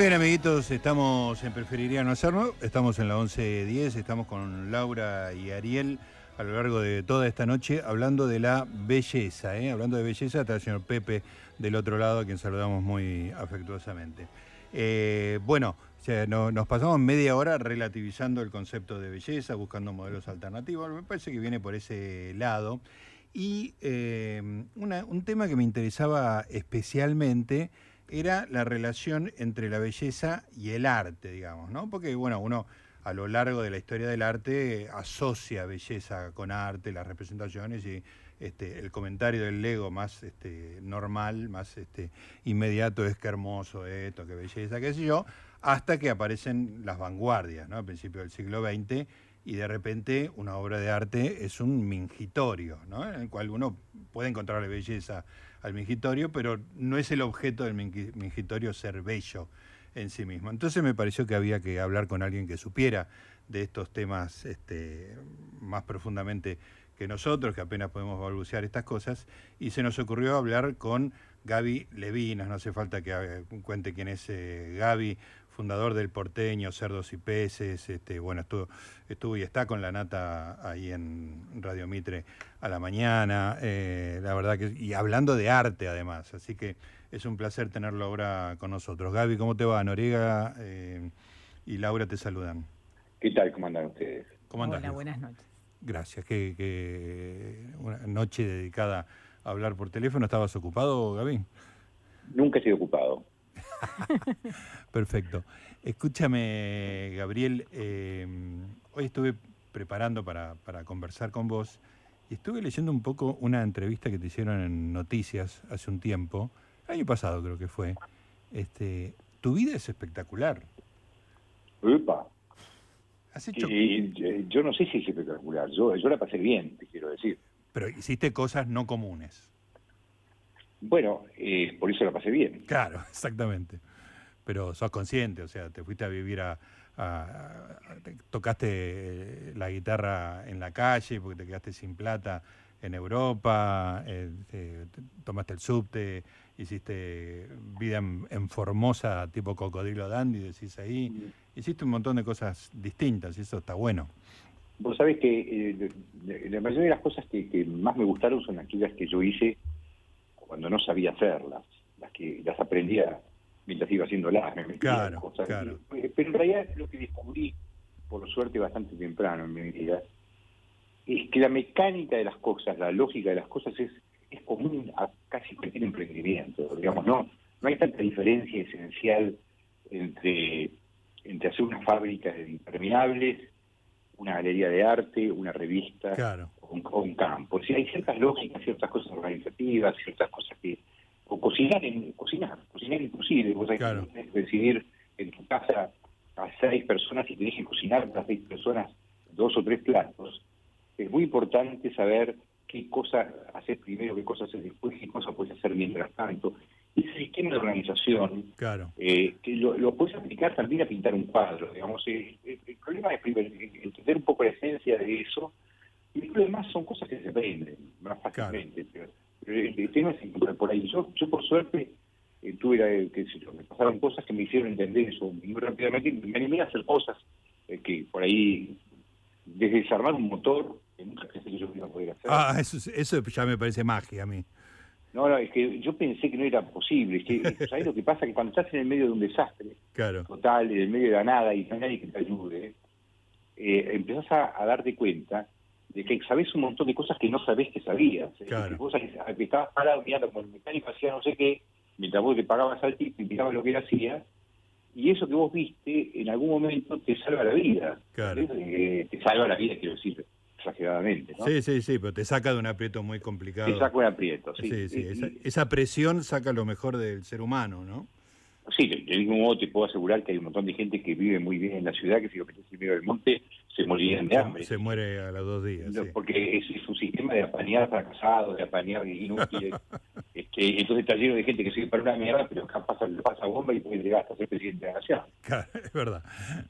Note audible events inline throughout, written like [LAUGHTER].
Muy bien, amiguitos, estamos en Preferiría No Hacerlo, estamos en la 11.10, estamos con Laura y Ariel a lo largo de toda esta noche hablando de la belleza, ¿eh? hablando de belleza, está el señor Pepe del otro lado, a quien saludamos muy afectuosamente. Eh, bueno, nos pasamos media hora relativizando el concepto de belleza, buscando modelos alternativos, me parece que viene por ese lado. Y eh, un tema que me interesaba especialmente era la relación entre la belleza y el arte, digamos, ¿no? Porque, bueno, uno a lo largo de la historia del arte asocia belleza con arte, las representaciones y este, el comentario del Lego más este, normal, más este, inmediato es que hermoso esto, qué belleza, qué sé yo, hasta que aparecen las vanguardias, ¿no? A principios del siglo XX y de repente una obra de arte es un mingitorio, ¿no? En el cual uno puede encontrarle belleza al mingitorio, pero no es el objeto del mingitorio ser bello en sí mismo. Entonces me pareció que había que hablar con alguien que supiera de estos temas este, más profundamente que nosotros, que apenas podemos balbucear estas cosas, y se nos ocurrió hablar con Gaby Levinas, no hace falta que eh, cuente quién es eh, Gaby, fundador del porteño, Cerdos y Peces, este, bueno, estuvo, estuvo y está con la nata ahí en Radio Mitre a la mañana, eh, la verdad que, y hablando de arte además, así que es un placer tenerlo ahora con nosotros. Gaby, ¿cómo te va? Noriega eh, y Laura te saludan. ¿Qué tal? ¿Cómo andan ustedes? ¿Cómo andan? Hola, buenas noches. Gracias, que, que una noche dedicada a hablar por teléfono. ¿Estabas ocupado, Gaby? Nunca he sido ocupado. [LAUGHS] Perfecto. Escúchame, Gabriel, eh, hoy estuve preparando para, conversar con vos y estuve leyendo un poco una entrevista que te hicieron en Noticias hace un tiempo, año pasado creo que fue. Este, tu vida es espectacular. Upa. yo no sé si es espectacular, yo, yo la pasé bien, te quiero decir. Pero hiciste cosas no comunes. Bueno, eh, por eso la pasé bien. Claro, [LAUGHS] exactamente. Pero sos consciente, o sea, te fuiste a vivir a, tocaste la guitarra en la calle porque te quedaste sin plata en Europa, eh, tomaste el subte, hiciste vida en, Formosa tipo cocodrilo dandy, decís ahí, mm. hiciste un montón de cosas distintas y eso está bueno. Vos sabés que eh, la mayoría de las cosas que, más me gustaron son aquellas que yo hice cuando no sabía hacerlas, las que las aprendía mientras iba haciéndolas, me claro, cosas. Claro. Pero en realidad lo que descubrí, por suerte bastante temprano en mi vida, es que la mecánica de las cosas, la lógica de las cosas es, es común a casi cualquier emprendimiento. Digamos, no, no hay tanta diferencia esencial entre, entre hacer una fábrica de impermeables, una galería de arte, una revista, claro o un, campo. Si hay ciertas lógicas, ciertas cosas organizativas, ciertas cosas que... O cocinar, en, cocinar, cocinar inclusive. Vos hay que decidir en tu casa a seis personas y tenés que cocinar para seis personas dos o tres platos. Es muy importante saber qué cosas haces primero, qué cosas haces después, qué cosas puedes hacer mientras tanto. Ese sistema de organización, claro. eh, que lo, puedes aplicar también a pintar un cuadro. digamos eh, El, problema es primero, entender un poco la esencia de eso y lo demás son cosas que se aprenden más fácilmente. Pero, el, tema es encontrar por ahí. Yo, yo por suerte, eh, tuve, que me pasaron cosas que me hicieron entender eso muy rápidamente. Me animé a hacer cosas eh, que por ahí, desde desarmar un motor, que nunca pensé que yo iba a poder hacer. Ah, eso, eso ya me parece magia a mí. No, no, es que yo pensé que no era posible. Es que, [LAUGHS] ¿Sabes lo que pasa? Que cuando estás en el medio de un desastre total, en el medio de la nada y no hay nadie que te ayude, eh, empezás a, a darte cuenta de que sabés un montón de cosas que no sabés que sabías. Claro. Vos que estabas parado mirando como el mecánico hacía no sé qué, mientras vos te pagabas al tipo y mirabas lo que él hacía, y eso que vos viste en algún momento te salva la vida. Claro. Eh, te salva la vida, quiero decir, exageradamente. ¿no? Sí, sí, sí, pero te saca de un aprieto muy complicado. Te saca un aprieto, sí. sí, sí. Esa, esa, presión saca lo mejor del ser humano, ¿no? Sí, del mismo modo te puedo asegurar que hay un montón de gente que vive muy bien en la ciudad, que si lo metes en medio del monte se morirían de hambre. Se muere a los dos días. Porque es, un sistema de apañar fracasados, de apañar inútiles. [LAUGHS] este, entonces está lleno de gente que sigue para una mierda, pero acá pasa, pasa bomba y puede llegar hasta ser presidente de la nación. Claro, [LAUGHS] es verdad.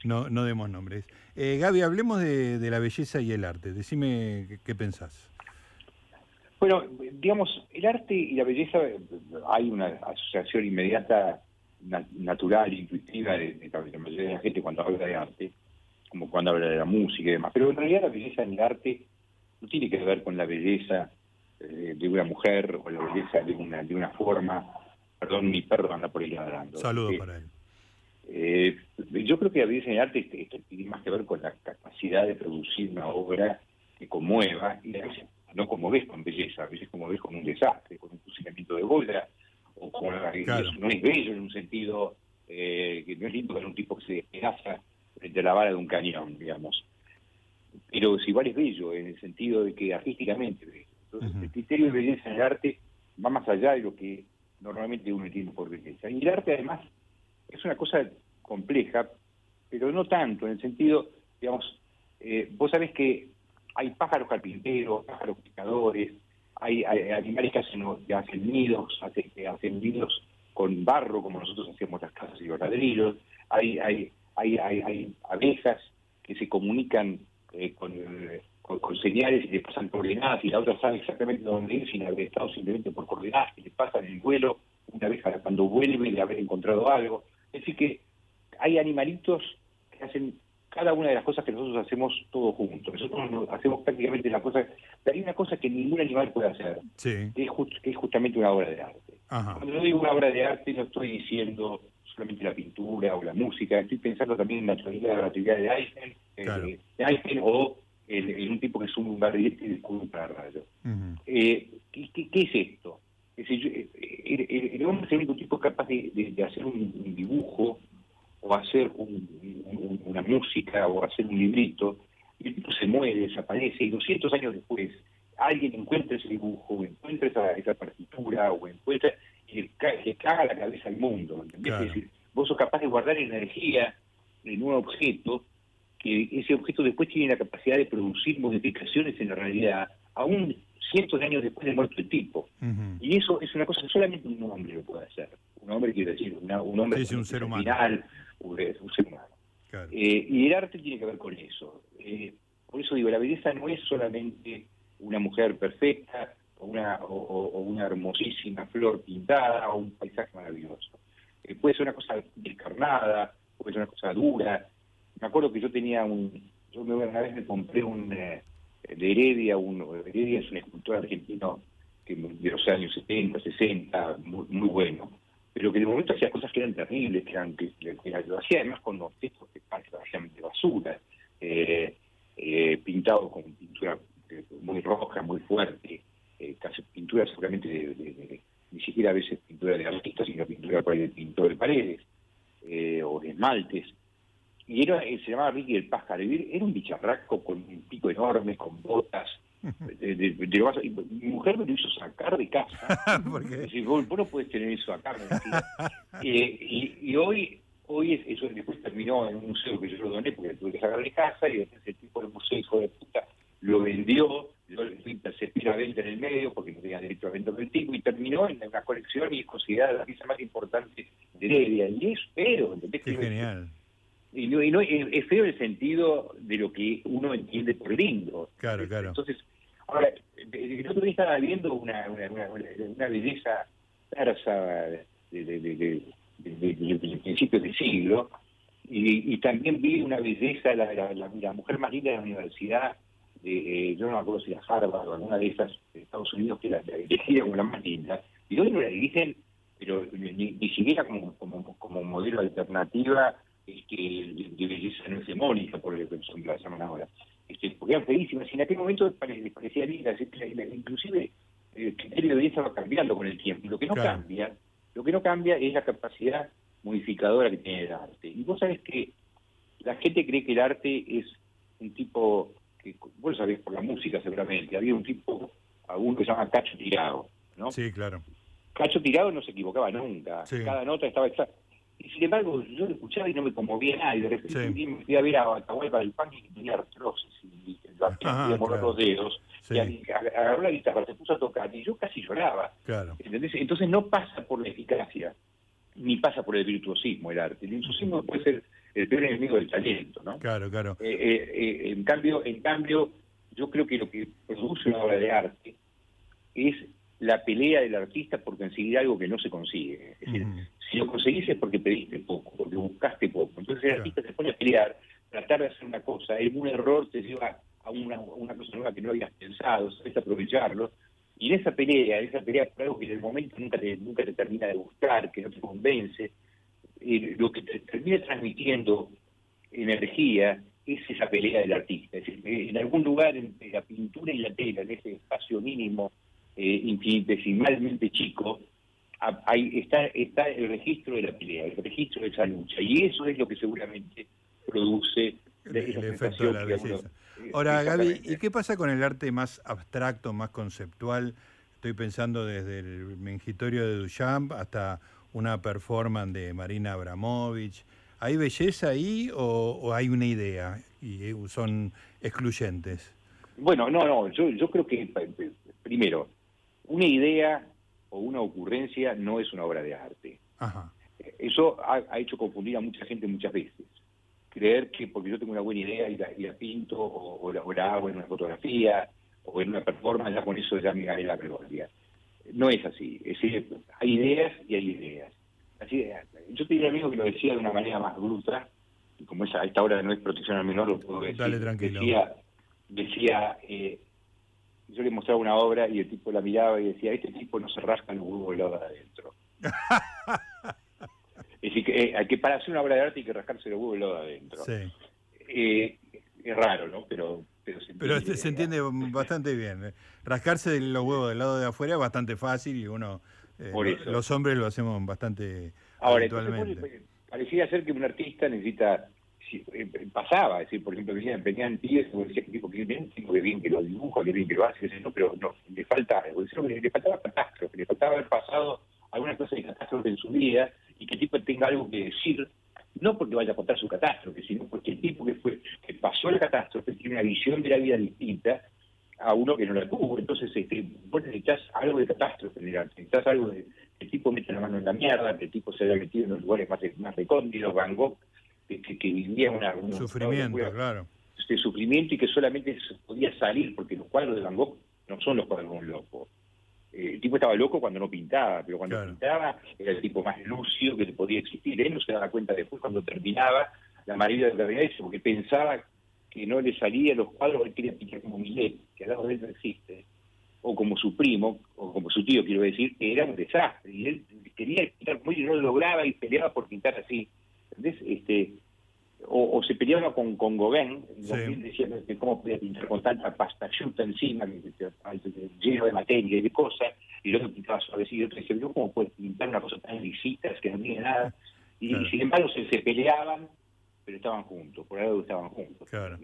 No, no demos nombres. Eh, Gaby, hablemos de, la belleza y el arte. Decime qué, qué pensás. Bueno, digamos, el arte y la belleza, hay una asociación inmediata natural, intuitiva de, la mayoría de la gente cuando habla de arte, como cuando habla de la música y demás. Pero en realidad la belleza en el arte no tiene que ver con la belleza eh, de una mujer o la belleza de una, de una forma. Perdón, mi perro anda por ahí ladrando. Saludos para él. Eh, yo creo que la belleza en el arte tiene más que ver con la capacidad de producir una obra que conmueva, y a veces no conmoves con belleza, a veces conmoves con un desastre, con un fusilamiento de bola, o con no es bello en un sentido eh, que no es lindo ver un tipo que se despedaza frente a la vara de un cañón, digamos. Pero si igual es bello, en el sentido de que artísticamente Entonces, el criterio de belleza en el arte va más allá de lo que normalmente uno entiende por belleza. Y el arte, además, es una cosa compleja, pero no tanto, en el sentido, digamos, eh, vos sabés que hay pájaros carpinteros, pájaros pescadores, hay, animales que hacen, hacen nidos, que hacen nidos con barro, como nosotros hacemos las casas y los ladrillos, hay, hay, hay, hay, abejas que se comunican eh, con, con, señales y le pasan coordenadas y la otra sabe exactamente dónde ir sin haber estado simplemente por coordenadas que le pasan el vuelo, una abeja cuando vuelve de haber encontrado algo. Es decir que hay animalitos que hacen cada una de las cosas que nosotros hacemos todos juntos. Nosotros hacemos prácticamente la cosa, pero hay una cosa que ningún animal puede hacer, que, es justamente una obra de arte. Cuando yo digo una obra de arte no estoy diciendo solamente la pintura o la música, estoy pensando también en la teoría de la teoría de Einstein, eh, de Einstein o en, un tipo que es un barrilete y descubre un pararrayo. eh, ¿qué, es esto? Es decir, eh, el, hombre es el único tipo capaz de, hacer un dibujo o hacer una música o hacer un librito, y el tipo se muere, desaparece, y 200 años después alguien encuentra ese dibujo, o encuentra esa, partitura, o encuentra, y le, caga la cabeza al mundo. Es decir, vos sos capaz de guardar energía en un objeto, que ese objeto después tiene la capacidad de producir modificaciones en la realidad, aún cientos de años después de muerto el tipo. Y eso es una cosa que solamente un hombre lo puede hacer. Un hombre, quiere decir, un hombre un ser humano. Un ser humano. Eh, y el arte tiene que ver con eso. Eh, por eso digo, la belleza no es solamente una mujer perfecta o una, o, una hermosísima flor pintada o un paisaje maravilloso. Eh, puede ser una cosa descarnada, puede ser una cosa dura. Me acuerdo que yo tenía un... Yo una vez me compré un... de Heredia, un, Heredia es un escultor argentino que de los años 70, 60, muy, muy bueno pero que de momento hacía cosas que eran terribles, que, eran, que, lo hacía además con objetos que parecían de basura, eh, eh, pintado con pintura eh, muy roja, muy fuerte, casi pintura seguramente de, ni siquiera a veces pintura de artistas, sino pintura de pintor de paredes o de esmaltes. Y era, se llamaba Ricky el pájaro, era un bicharraco con un pico enorme, con botas, de, mi mujer me lo hizo sacar de casa. [LAUGHS] Decir, vos, no puedes tener eso acá. [LAUGHS] y, y, hoy hoy eso después terminó en un museo que yo lo doné porque tuve que sacar de casa y después el tipo del museo, hijo de puta, lo vendió, lo intercepté la venta en el medio porque no tenía derecho a vender el tipo y terminó en una colección y es considerada la pieza más importante de Heredia. Y es feo, ¿entendés? Qué genial. Y, no, y no, es feo el sentido de lo que uno entiende por lindo. Claro, claro. Entonces, Ahora, el otro día estaba viendo una, una, belleza persa de, de, de, de, del siglo, y, también vi una belleza, la, la, mujer más linda de la universidad, de, eh, yo no me acuerdo si era Harvard o alguna de esas de Estados Unidos, que la, elegida como la más linda, y hoy no la dicen, pero ni, siquiera como, como, como modelo alternativa este, de belleza no hegemónica, por lo que la llaman ahora este, porque eran feísimas, y en aquel momento les parecía linda, inclusive el criterio de belleza va cambiando con el tiempo. Lo que no cambia, lo que no cambia es la capacidad modificadora que tiene el arte. Y vos sabés que la gente cree que el arte es un tipo, que vos lo sabés por la música seguramente, había un tipo, alguno que se llama Cacho Tirado, ¿no? Sí, claro. Cacho Tirado no se equivocaba nunca, cada nota estaba exacta. Y sin embargo, yo lo escuchaba y no me conmovía nada. Y de repente me fui a ver a Atahualpa del Pan y tenía artrosis y lo hacía mover los dedos. Y agarró la guitarra, se puso a tocar y yo casi lloraba. Claro. Entonces no pasa por la eficacia, ni pasa por el virtuosismo el arte. El virtuosismo puede ser el peor enemigo del talento, ¿no? Claro, claro. Eh, eh, eh, en cambio, en cambio, yo creo que lo que produce una obra de arte es la pelea del artista por conseguir algo que no se consigue. Es decir, si lo conseguís es porque pediste poco, porque buscaste poco. Entonces el artista se pone a pelear, tratar de hacer una cosa, un error te lleva a una, cosa nueva que no habías pensado, sabes aprovecharlo. Y en esa pelea, en esa pelea por algo que en el momento nunca te, nunca te termina de gustar, que no te convence, eh, lo que te termina transmitiendo energía es esa pelea del artista. Es decir, en algún lugar entre la pintura y la tela, en ese espacio mínimo, eh, infinitesimalmente chico, ahí está, está el registro de la pelea, el registro de esa lucha. Y eso es lo que seguramente produce el, efecto de la belleza. Eh, Ahora, Gaby, ¿y qué pasa con el arte más abstracto, más conceptual? Estoy pensando desde el mengitorio de Duchamp hasta una performance de Marina Abramovich. ¿Hay belleza ahí o, hay una idea y eh, son excluyentes? Bueno, no, no, yo, yo creo que primero, una idea o una ocurrencia no es una obra de arte. Eso ha, hecho confundir a mucha gente muchas veces. Creer que porque yo tengo una buena idea y la, pinto o, la, hago en una fotografía o en una performance, ya con eso ya me gané la gloria. No es así. Es decir, hay ideas y hay ideas. Así, yo tenía amigo que lo decía de una manera más bruta, y como esa, a esta hora no es protección al menor, lo puedo decir. Dale, tranquilo. Decía, decía eh, yo le mostraba una obra y el tipo la miraba y decía, este tipo no se rasca los huevos de adentro. [LAUGHS] es decir, que, eh, que para hacer una obra de arte hay que rascarse los huevos de adentro. Sí. Eh, es raro, ¿no? Pero, pero, se entiende, pero este se entiende [LAUGHS] bastante bien. ¿eh? Rascarse los huevos del lado de afuera es bastante fácil y uno, los hombres lo hacemos bastante Ahora, habitualmente. parecía ser que un artista necesita eh, pasaba, es decir, por ejemplo, venían, venían pibes y decía que tipo que bien, tipo que bien que lo dibuja, que bien que lo hace, no, pero no, le falta le, faltaba catástrofe, le faltaba haber pasado alguna cosa de catástrofe en su vida y que el tipo tenga algo que decir, no porque vaya a contar su catástrofe, sino porque el tipo que fue, que pasó la catástrofe tiene una visión de la vida distinta a uno que no la tuvo, entonces este, vos necesitas algo de catástrofe en necesitas algo de que el tipo mete la mano en la mierda, que el tipo se haya metido en los lugares más, más recónditos, Van Gogh que, vivía una, un sufrimiento, claro. Este sufrimiento y que solamente se podía salir, porque los cuadros de Van Gogh no son los cuadros de un loco. Eh, el tipo estaba loco cuando no pintaba, pero cuando pintaba era el tipo más lúcido que podía existir. Él no se daba cuenta después cuando terminaba la maravilla de la realidad eso, porque pensaba que no le salían los cuadros, él quería pintar como Millet, que al lado de él no existe, o como su primo, o como su tío, quiero decir, que era un desastre. Y él quería pintar como y no lo lograba y peleaba por pintar así. Este, o, se peleaba con, con Gauguin, decía que cómo podía pintar con tanta pasta chuta encima, lleno de materia y de cosas, y otro pintaba suavecito, y otro decía, ¿cómo puedes pintar una cosa tan lisita, que no tiene nada? Y, sin embargo se, se, peleaban, pero estaban juntos, por algo estaban juntos. Claro.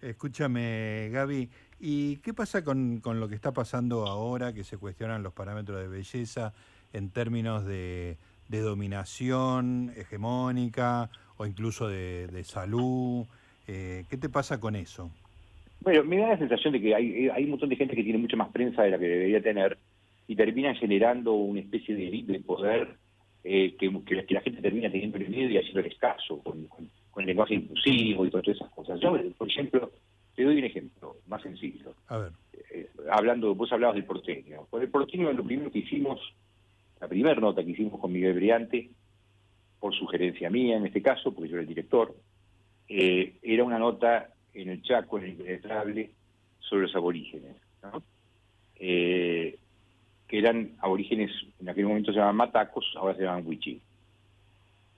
Escúchame, Gaby, ¿y qué pasa con, con lo que está pasando ahora, que se cuestionan los parámetros de belleza en términos de de dominación hegemónica o incluso de, salud. Eh, ¿Qué te pasa con eso? Bueno, me da la sensación de que hay, hay un montón de gente que tiene mucha más prensa de la que debería tener y termina generando una especie de, de poder eh, que, que, la gente termina teniendo el miedo y haciéndoles caso con, con, el lenguaje inclusivo y todas esas cosas. Yo, por ejemplo, te doy un ejemplo más sencillo. A ver. Eh, hablando, vos hablabas del porteño. Por el porteño lo primero que hicimos la primera nota que hicimos con Miguel Briante, por sugerencia mía en este caso, porque yo era el director, eh, era una nota en el Chaco, en el Impenetrable, sobre los aborígenes, eh, que eran aborígenes, en aquel momento se llamaban matacos, ahora se llaman huichí.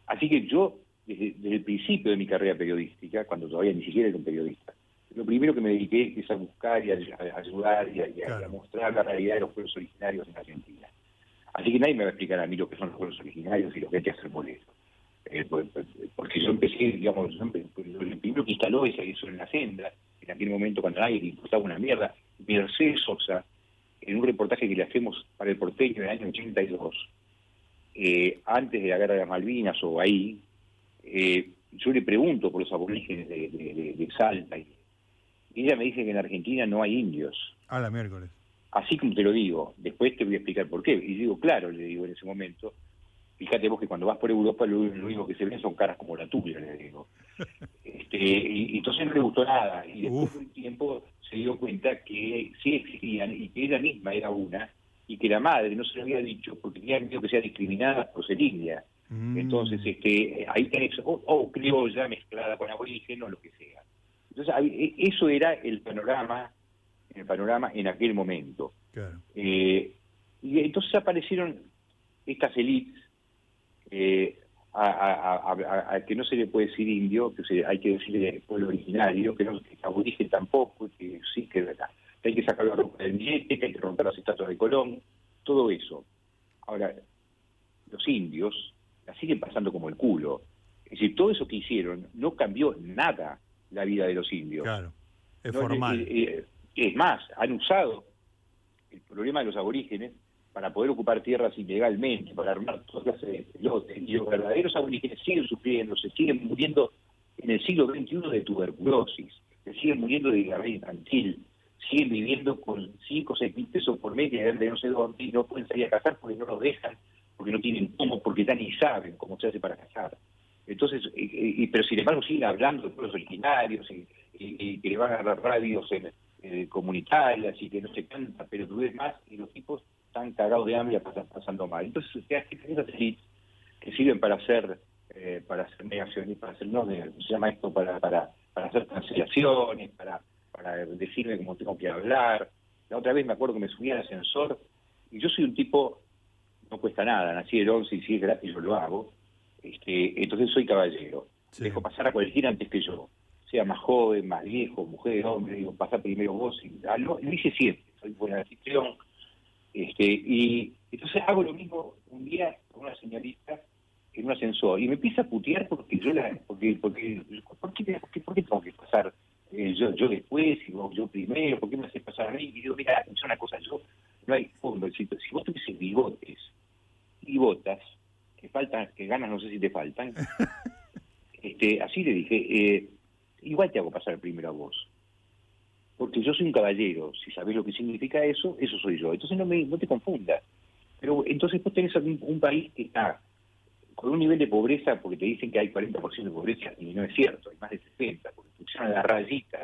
Así que yo, desde, el principio de mi carrera periodística, cuando todavía ni siquiera era un periodista, lo primero que me dediqué es a buscar y a, ayudar y a, mostrar la realidad de los pueblos originarios en Argentina. Así que nadie me va a explicar a mí lo que son los pueblos originarios y lo que hay que hacer por eso. Eh, pues, pues, porque yo empecé, digamos, pues, el primero que instaló eso en la senda, en aquel momento cuando nadie le importaba una mierda, Mercedes Sosa, en un reportaje que le hacemos para el porteño en el año 82, eh, antes de la guerra de las Malvinas o ahí, eh, yo le pregunto por los aborígenes de, Salta y ella me dice que en Argentina no hay indios. A la miércoles así como te lo digo, después te voy a explicar por qué. Y digo, claro, le digo en ese momento, fíjate vos que cuando vas por Europa lo, único que se ven son caras como la tuya, le digo. [LAUGHS] Este, y, entonces no le gustó nada. Y después de un tiempo se dio cuenta que sí existían y que ella misma era una y que la madre no se lo había dicho porque tenía miedo que sea discriminada por ser india. Mm. Entonces, este, ahí tenés, o, criolla mezclada con aborigen o lo que sea. Entonces, e, eso era el panorama, el panorama en aquel momento. Eh, y entonces aparecieron estas élites eh, a, que no se le puede decir indio, que hay que decirle pueblo originario, que no que aborigen tampoco, que sí que, que hay que sacar la ropa del billete, que hay que romper las estatuas de Colón, todo eso. Ahora, los indios la siguen pasando como el culo. Es decir, todo eso que hicieron no cambió nada la vida de los indios. Claro, es formal. Eh, eh, es más, han usado el problema de los aborígenes para poder ocupar tierras ilegalmente, para armar todas clases de pelotes. Y los verdaderos aborígenes siguen sufriendo, se siguen muriendo en el siglo XXI de tuberculosis, se siguen muriendo de diarrea infantil, siguen viviendo con 5 o 6 mil pesos por mes de no sé dónde y no pueden salir a cazar porque no los dejan porque no tienen cómo, porque ya ni saben cómo se hace para casar. Entonces, y, pero sin embargo siguen hablando de pueblos originarios y, que le van a dar radios en, eh, comunitarias y que no se canta, pero tú ves más y los tipos están cagados de hambre y pasan pasando mal. Entonces, esas élites que sirven para hacer eh, para hacer negaciones, para hacer, no, se llama esto para, para, para hacer cancelaciones, para, para decirme cómo tengo que hablar. La otra vez me acuerdo que me subí al ascensor y yo soy un tipo no cuesta nada, nací el 11 y si es gratis yo lo hago, este, entonces soy caballero. Dejo pasar a cualquiera antes que yo, sea más joven, más viejo, mujer, hombre, digo, pasa primero vos, y, ah, lo, hice siempre, soy buen anfitrión, este, y entonces hago lo mismo un día con una señorita en un ascensor, y me empieza a putear porque yo la, porque, porque, ¿por qué, por qué, tengo que pasar eh, yo, yo después, y vos, yo primero, ¿por qué me haces pasar a mí? Y digo, mira, es una cosa, yo, no hay fondo, si, si vos tuvieses bigotes, y botas, que faltan, que ganas no sé si te faltan, [LAUGHS] este, así le dije, eh, igual te hago pasar primero a vos. Porque yo soy un caballero, si sabés lo que significa eso, eso soy yo. Entonces no, me, no te confundas. Pero entonces vos tenés un, país que está con un nivel de pobreza, porque te dicen que hay 40% de pobreza, y no es cierto, hay más de 60, porque funciona la rayita,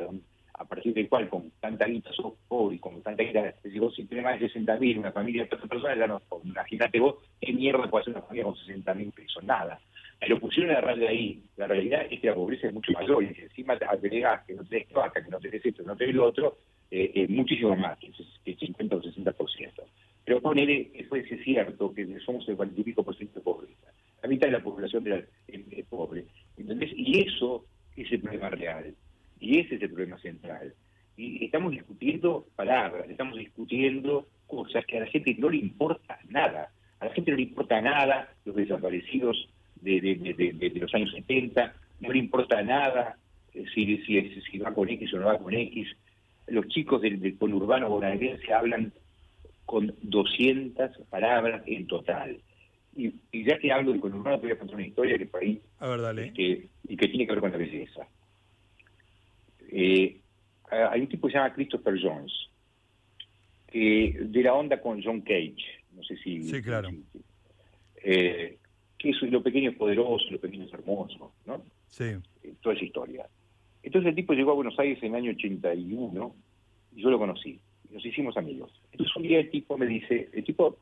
a partir del cual con tanta guita sos pobre con tanta guita, si vos si tenés más de 60 mil, una familia de 30 personas, ya no, imagínate vos qué mierda puede hacer una familia con 60 mil pesos, nada. Pero pusieron la raya ahí, la realidad es que la pobreza es mucho mayor, y encima te agregás que no tenés vaca, que no tenés esto, que no tenés lo otro, eh, es muchísimo más, que el 50 o 60%. Pero ponele, eso es cierto, que somos el 40 y pico por ciento de pobreza. La mitad de la población es pobre. ¿Entendés? Y eso es el problema real. Y ese es el problema central. Y estamos discutiendo palabras, estamos discutiendo cosas que a la gente no le importa nada. A la gente no le importa nada los desaparecidos de, los años 70, no le importa nada eh, si, si, si va con X o no va con X. Los chicos del, conurbano bonaerense hablan con 200 palabras en total. Y, ya que hablo del conurbano, te voy a contar una historia que por ahí... A ver, dale. Este, y que tiene que ver con la belleza. Eh, hay un tipo que se llama Christopher Jones, que de la onda con John Cage, no sé si... Sí, claro. Eh, que lo pequeño es poderoso, lo pequeño es hermoso, ¿no? Sí. Eh, toda esa historia. Entonces el tipo llegó a Buenos Aires en el año 81 y yo lo conocí. Nos hicimos amigos. Entonces un día el tipo me dice, el tipo,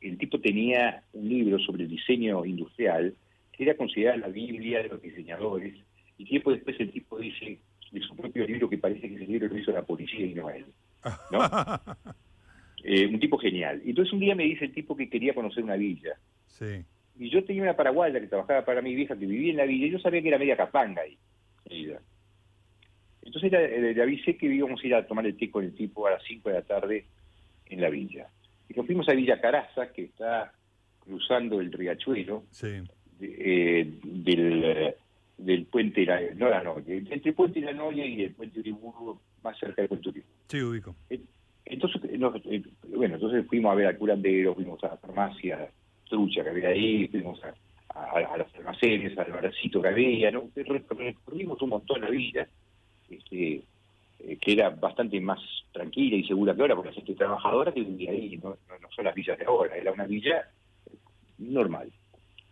el tipo tenía un libro sobre el diseño industrial que era considerada la Biblia de los diseñadores y tiempo después el tipo dice de su propio libro que parece que ese libro lo hizo la policía y no él. ¿no? [LAUGHS] Eh, un tipo genial. Entonces un día me dice el tipo que quería conocer una villa. Sí. Y yo tenía una paraguaya que trabajaba para mi vieja que vivía en la villa y yo sabía que era media capanga ahí. Entonces le, le, avisé que íbamos a ir a tomar el té con el tipo a las 5 de la tarde en la villa. Y nos fuimos a Villa Caraza, que está cruzando el riachuelo sí. eh, del del puente, la, no la noche, entre el puente de la Noria y el puente Uriburu, más cerca del puente Uriburu. Sí, ubico. Eh, entonces, eh, bueno, entonces fuimos a ver al curandero, fuimos a la farmacia trucha que había ahí, fuimos a, a, los almacenes, al baracito que había, ¿no? recorrimos un montón la vida, este, eh, que era bastante más tranquila y segura que ahora, porque la gente trabajadora que vivía ahí, no, son las villas de ahora, era una villa normal.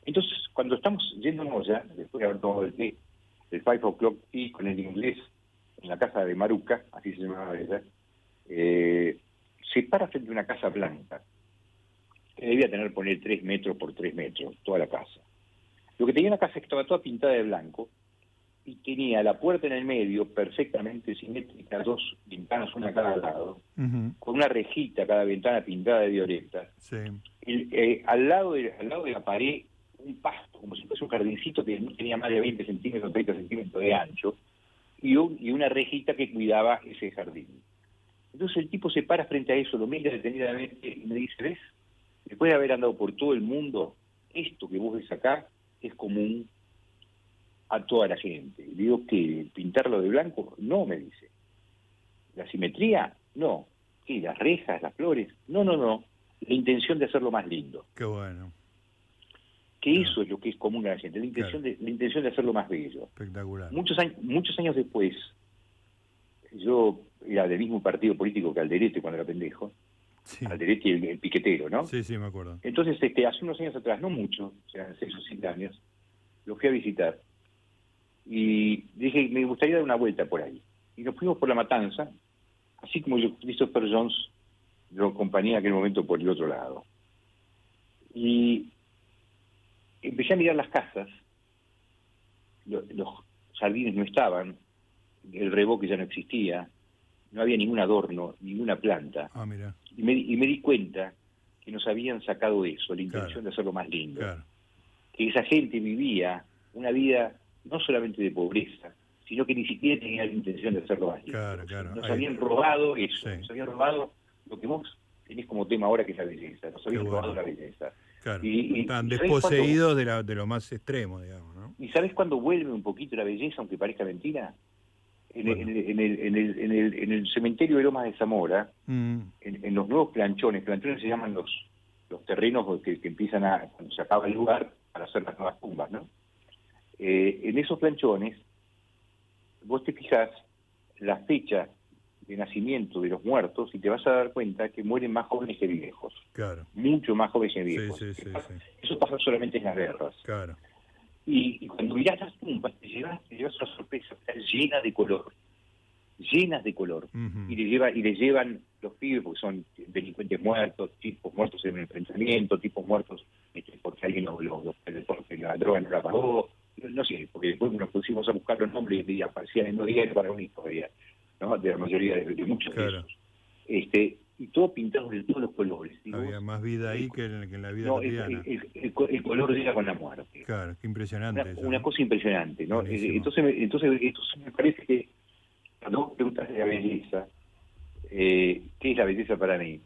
Entonces, cuando estamos yéndonos ya, después de haber tomado el té, el Five O'Clock Tea con el inglés en la casa de Maruca, así se llamaba ella, eh, se para frente a una casa blanca, que debía tener, poner 3 metros por 3 metros, toda la casa. Lo que tenía la casa estaba toda pintada de blanco y tenía la puerta en el medio perfectamente simétrica, dos ventanas una a cada lado, con una rejita cada ventana pintada de violeta. Eh, al, lado de, al lado de la pared un pasto, como si fuese un jardincito que no tenía más de 20 centímetros, 30 centímetros de ancho, y, y una rejita que cuidaba ese jardín. Entonces el tipo se para frente a eso, lo mira detenidamente y me dice, ¿ves? Después de haber andado por todo el mundo, esto que vos ves acá es común a toda la gente. digo que pintarlo de blanco, no, me dice. La simetría, no. ¿Qué? Las rejas, las flores, no, no, no. La intención de hacerlo más lindo. Qué bueno. Que eso es lo que es común a la gente, la intención, de, la intención de hacerlo más bello. Espectacular. Muchos años, muchos años después, yo era del mismo partido político que Alderete cuando era pendejo, sí. Alderete y el, piquetero, ¿no? Sí, sí, me acuerdo. Entonces, este, hace unos años atrás, no mucho, o sea, seis o siete años, lo fui a visitar y dije, me gustaría dar una vuelta por ahí. Y nos fuimos por la matanza, así como yo, Christopher Jones lo acompañé en aquel momento por el otro lado. Y empecé a mirar las casas, los, jardines no estaban, el reboque ya no existía, no había ningún adorno, ninguna planta. Ah, mira. Y, me, y me di cuenta que nos habían sacado eso, la intención de hacerlo más lindo. Que esa gente vivía una vida no solamente de pobreza, sino que ni siquiera tenían la intención de hacerlo más Claro, claro. Nos habían robado eso, nos habían robado lo que vos tenés como tema ahora que es la belleza, nos habían robado la belleza. Claro, y, están desposeídos de, de, lo más extremo, digamos. ¿no? ¿Y sabes cuándo vuelve un poquito la belleza, aunque parezca mentira? En, el, en, el, en, el, en, el, cementerio de Lomas de Zamora, mm. en, los nuevos planchones, planchones se llaman los, los terrenos que, que empiezan a, cuando se acaba el lugar, para hacer las nuevas tumbas, ¿no? Eh, en esos planchones, vos te fijas la fecha de nacimiento de los muertos y te vas a dar cuenta que mueren más jóvenes que viejos. Claro. Mucho más jóvenes que viejos. Eso pasa solamente en las guerras. Claro. Y, cuando mirás las tumbas, te llevas, te llevas una sorpresa, está llena de color. Llenas de color. Y le lleva, y le llevan los pibes porque son delincuentes muertos, tipos muertos en el enfrentamiento, tipos muertos este, porque alguien los, los, la droga no la pagó, no sé, porque después nos pusimos a buscar los nombres y aparecían en días para un historia, ¿no? De la mayoría de, muchos de Este, y todo pintado de todos los colores. Había más vida ahí que, en, la vida no, cotidiana. El, color llega con la muerte. Claro, qué impresionante. Una, cosa impresionante, ¿no? Entonces, entonces, entonces me parece que cuando vos preguntas de la belleza, eh, ¿qué es la belleza para mí?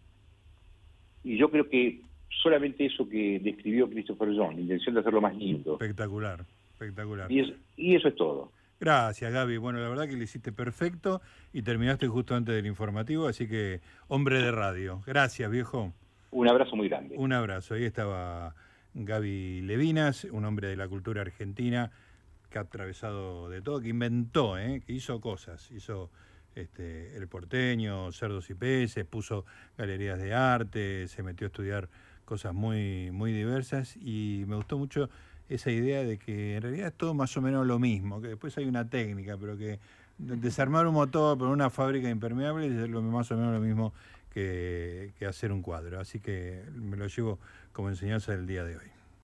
Y yo creo que solamente eso que describió Christopher John, la intención de hacerlo más lindo. Espectacular. Espectacular. Y, eso es todo. Gracias, Gaby. Bueno, la verdad que lo hiciste perfecto y terminaste justo antes del informativo, así que hombre de radio. Gracias, viejo. Un abrazo muy grande. Un abrazo. Ahí estaba Gaby Levinas, un hombre de la cultura argentina que ha atravesado de todo, que inventó, ¿eh? que hizo cosas. Hizo este, el porteño, cerdos y peces, puso galerías de arte, se metió a estudiar cosas muy, muy diversas y me gustó mucho esa idea de que en realidad es todo más o menos lo mismo, que después hay una técnica, pero que desarmar un motor por una fábrica de impermeables es lo, más o menos lo mismo que, que hacer un cuadro. Así que me lo llevo como enseñanza del día de hoy.